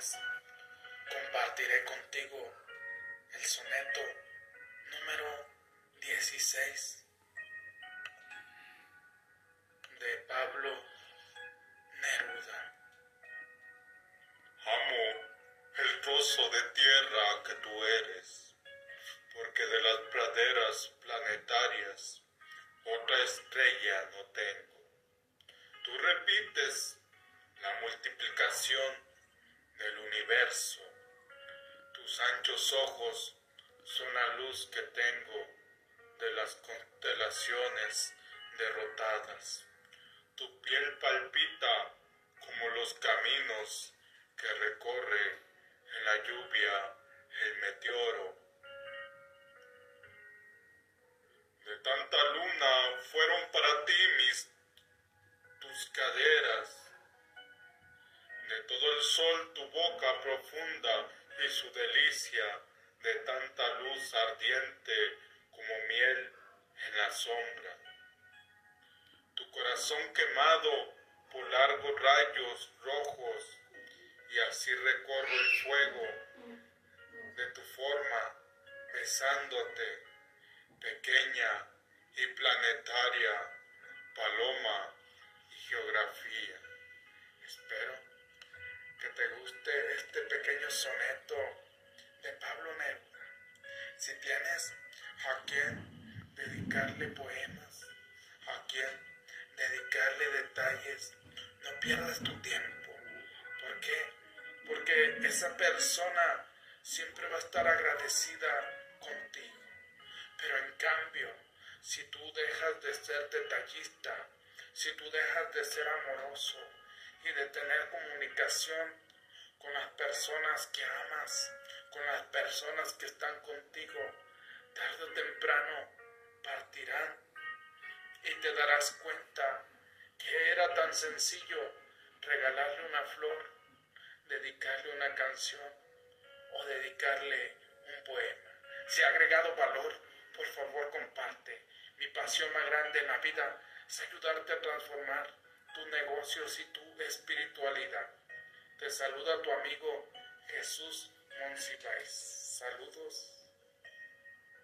compartiré contigo el soneto número 16 de Pablo Neruda. Amo el trozo de tierra que tú eres, porque de las praderas planetarias otra estrella no tengo. Tú repites la multiplicación del universo. Tus anchos ojos son la luz que tengo de las constelaciones derrotadas. Tu piel palpita como los caminos que recorre en la lluvia el meteoro. De tanta luna fueron para ti mis tus caderas de todo el sol tu boca profunda y su delicia de tanta luz ardiente como miel en la sombra. Tu corazón quemado por largos rayos rojos y así recorro el fuego de tu forma besándote, pequeña y planetaria paloma y geografía. Este pequeño soneto de Pablo Neruda. Si tienes a quien dedicarle poemas, a quien dedicarle detalles, no pierdas tu tiempo. ¿Por qué? Porque esa persona siempre va a estar agradecida contigo. Pero en cambio, si tú dejas de ser detallista, si tú dejas de ser amoroso, y de tener comunicación con las personas que amas, con las personas que están contigo, tarde o temprano partirán y te darás cuenta que era tan sencillo regalarle una flor, dedicarle una canción o dedicarle un poema. Si ha agregado valor, por favor comparte. Mi pasión más grande en la vida es ayudarte a transformar tus negocios y tu espiritualidad. Te saluda tu amigo Jesús Monsiváis. Saludos.